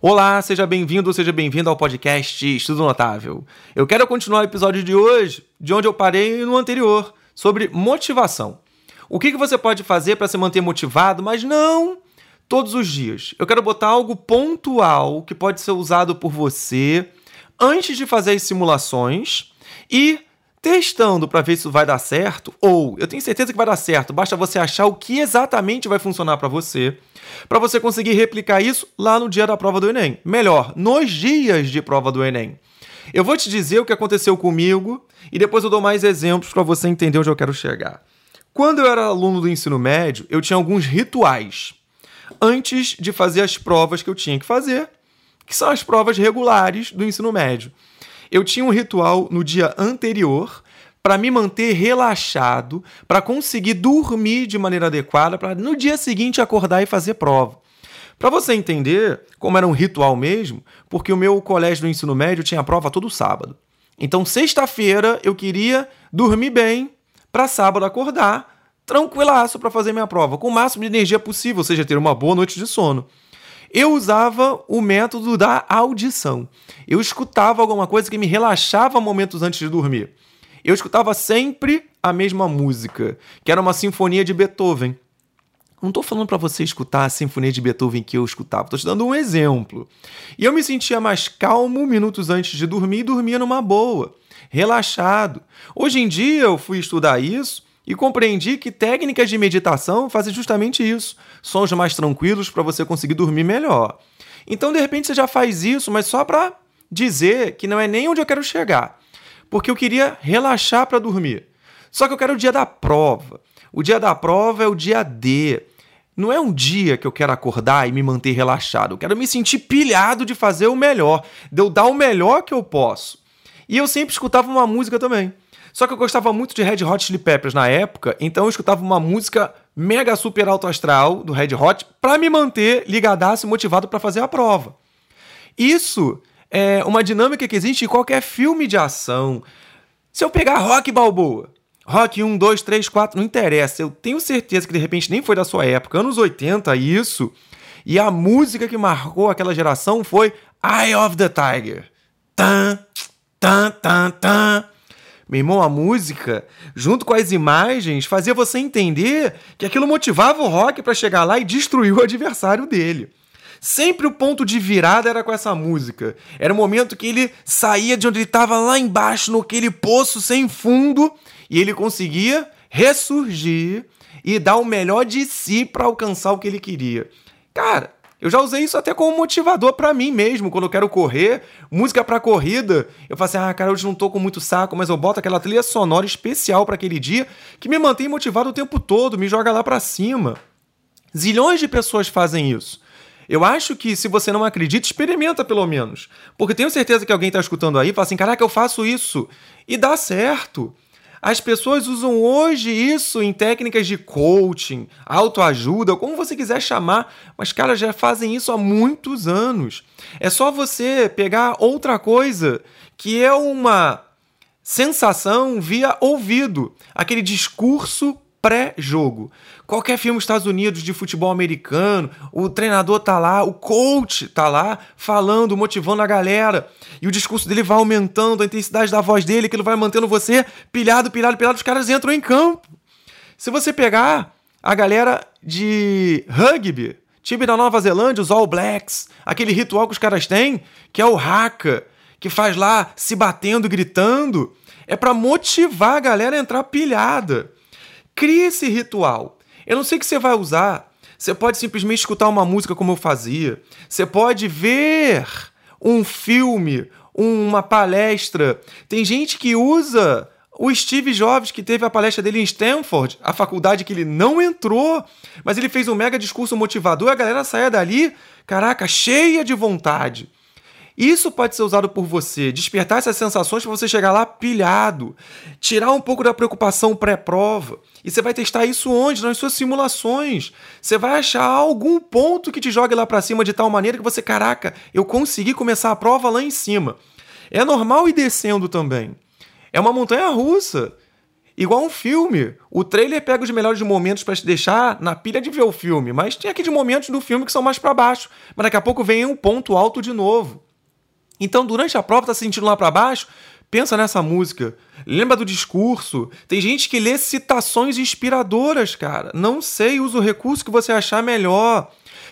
Olá, seja bem-vindo seja bem-vindo ao podcast Estudo Notável. Eu quero continuar o episódio de hoje de onde eu parei no anterior, sobre motivação. O que, que você pode fazer para se manter motivado, mas não todos os dias. Eu quero botar algo pontual que pode ser usado por você antes de fazer as simulações e testando para ver se isso vai dar certo, ou eu tenho certeza que vai dar certo, basta você achar o que exatamente vai funcionar para você, para você conseguir replicar isso lá no dia da prova do Enem. Melhor, nos dias de prova do Enem. Eu vou te dizer o que aconteceu comigo e depois eu dou mais exemplos para você entender onde eu quero chegar. Quando eu era aluno do ensino médio, eu tinha alguns rituais antes de fazer as provas que eu tinha que fazer, que são as provas regulares do ensino médio eu tinha um ritual no dia anterior para me manter relaxado, para conseguir dormir de maneira adequada, para no dia seguinte acordar e fazer prova. Para você entender como era um ritual mesmo, porque o meu colégio do ensino médio tinha prova todo sábado. Então, sexta-feira eu queria dormir bem para sábado acordar tranquilaço para fazer minha prova, com o máximo de energia possível, ou seja, ter uma boa noite de sono eu usava o método da audição. Eu escutava alguma coisa que me relaxava momentos antes de dormir. Eu escutava sempre a mesma música, que era uma sinfonia de Beethoven. Não estou falando para você escutar a sinfonia de Beethoven que eu escutava, estou te dando um exemplo. E eu me sentia mais calmo minutos antes de dormir e dormia numa boa, relaxado. Hoje em dia eu fui estudar isso e compreendi que técnicas de meditação fazem justamente isso: sons mais tranquilos para você conseguir dormir melhor. Então, de repente, você já faz isso, mas só para dizer que não é nem onde eu quero chegar, porque eu queria relaxar para dormir. Só que eu quero o dia da prova. O dia da prova é o dia D. Não é um dia que eu quero acordar e me manter relaxado. Eu quero me sentir pilhado de fazer o melhor, de eu dar o melhor que eu posso. E eu sempre escutava uma música também. Só que eu gostava muito de Red Hot Chili Peppers na época, então eu escutava uma música mega super alto astral do Red Hot para me manter ligadaço e motivado para fazer a prova. Isso é uma dinâmica que existe em qualquer filme de ação. Se eu pegar Rock Balboa, Rock 1, 2, 3, 4, não interessa. Eu tenho certeza que de repente nem foi da sua época, anos 80, isso. E a música que marcou aquela geração foi Eye of the Tiger. Tan, tan, tan, tan. Meu irmão, a música, junto com as imagens, fazia você entender que aquilo motivava o Rock para chegar lá e destruir o adversário dele. Sempre o ponto de virada era com essa música. Era o momento que ele saía de onde ele estava lá embaixo, naquele poço sem fundo, e ele conseguia ressurgir e dar o melhor de si para alcançar o que ele queria. Cara, eu já usei isso até como motivador para mim mesmo, quando eu quero correr, música para corrida. Eu falo assim: "Ah, cara, hoje não tô com muito saco, mas eu boto aquela trilha sonora especial para aquele dia que me mantém motivado o tempo todo, me joga lá para cima". Zilhões de pessoas fazem isso. Eu acho que se você não acredita, experimenta pelo menos. Porque tenho certeza que alguém está escutando aí e fala assim: caraca, eu faço isso. E dá certo. As pessoas usam hoje isso em técnicas de coaching, autoajuda, como você quiser chamar, mas caras já fazem isso há muitos anos. É só você pegar outra coisa que é uma sensação via ouvido, aquele discurso pré-jogo. Qualquer filme dos Estados Unidos de futebol americano, o treinador tá lá, o coach tá lá falando, motivando a galera. E o discurso dele vai aumentando, a intensidade da voz dele, que ele vai mantendo você pilhado, pilhado, pilhado, os caras entram em campo. Se você pegar a galera de rugby, time da Nova Zelândia, os All Blacks, aquele ritual que os caras têm, que é o haka, que faz lá se batendo, gritando, é para motivar a galera a entrar pilhada. Crie esse ritual. Eu não sei o que você vai usar. Você pode simplesmente escutar uma música como eu fazia. Você pode ver um filme, uma palestra. Tem gente que usa o Steve Jobs, que teve a palestra dele em Stanford, a faculdade que ele não entrou, mas ele fez um mega discurso motivador, a galera saia dali, caraca, cheia de vontade. Isso pode ser usado por você, despertar essas sensações para você chegar lá pilhado, tirar um pouco da preocupação pré-prova. E você vai testar isso onde? Nas suas simulações. Você vai achar algum ponto que te jogue lá para cima de tal maneira que você, caraca, eu consegui começar a prova lá em cima. É normal ir descendo também. É uma montanha russa. Igual um filme. O trailer pega os melhores momentos para te deixar na pilha de ver o filme, mas tem aqui de momentos do filme que são mais para baixo. Mas daqui a pouco vem um ponto alto de novo. Então, durante a prova, tá se sentindo lá para baixo? Pensa nessa música. Lembra do discurso? Tem gente que lê citações inspiradoras, cara. Não sei, usa o recurso que você achar melhor.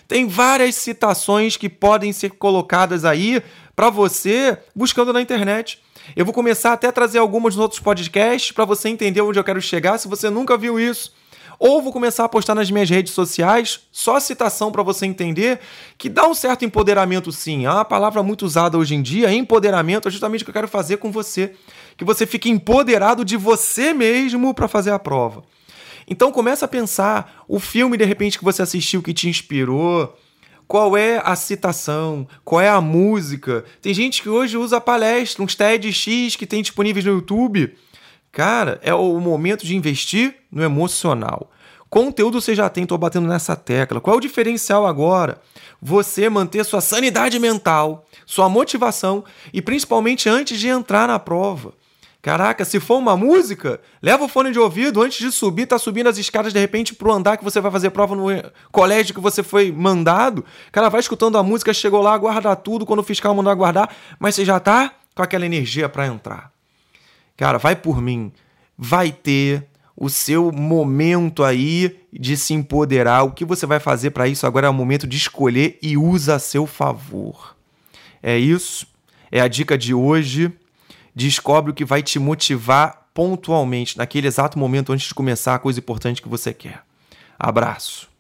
Tem várias citações que podem ser colocadas aí para você buscando na internet. Eu vou começar até a trazer algumas nos outros podcasts para você entender onde eu quero chegar se você nunca viu isso. Ou vou começar a postar nas minhas redes sociais, só citação para você entender que dá um certo empoderamento sim. É uma palavra muito usada hoje em dia, empoderamento é justamente o que eu quero fazer com você, que você fique empoderado de você mesmo para fazer a prova. Então começa a pensar o filme de repente que você assistiu que te inspirou, qual é a citação, qual é a música. Tem gente que hoje usa palestra, uns TEDx que tem disponíveis no YouTube Cara, é o momento de investir no emocional. Conteúdo você já tem, tô batendo nessa tecla. Qual é o diferencial agora? Você manter sua sanidade mental, sua motivação e principalmente antes de entrar na prova. Caraca, se for uma música, leva o fone de ouvido antes de subir, tá subindo as escadas de repente pro andar que você vai fazer prova no colégio que você foi mandado. Cara, vai escutando a música, chegou lá, guarda tudo quando o fiscal mandar guardar, mas você já tá com aquela energia para entrar. Cara, vai por mim. Vai ter o seu momento aí de se empoderar. O que você vai fazer para isso agora é o momento de escolher e usa a seu favor. É isso. É a dica de hoje. Descobre o que vai te motivar pontualmente, naquele exato momento antes de começar a coisa importante que você quer. Abraço.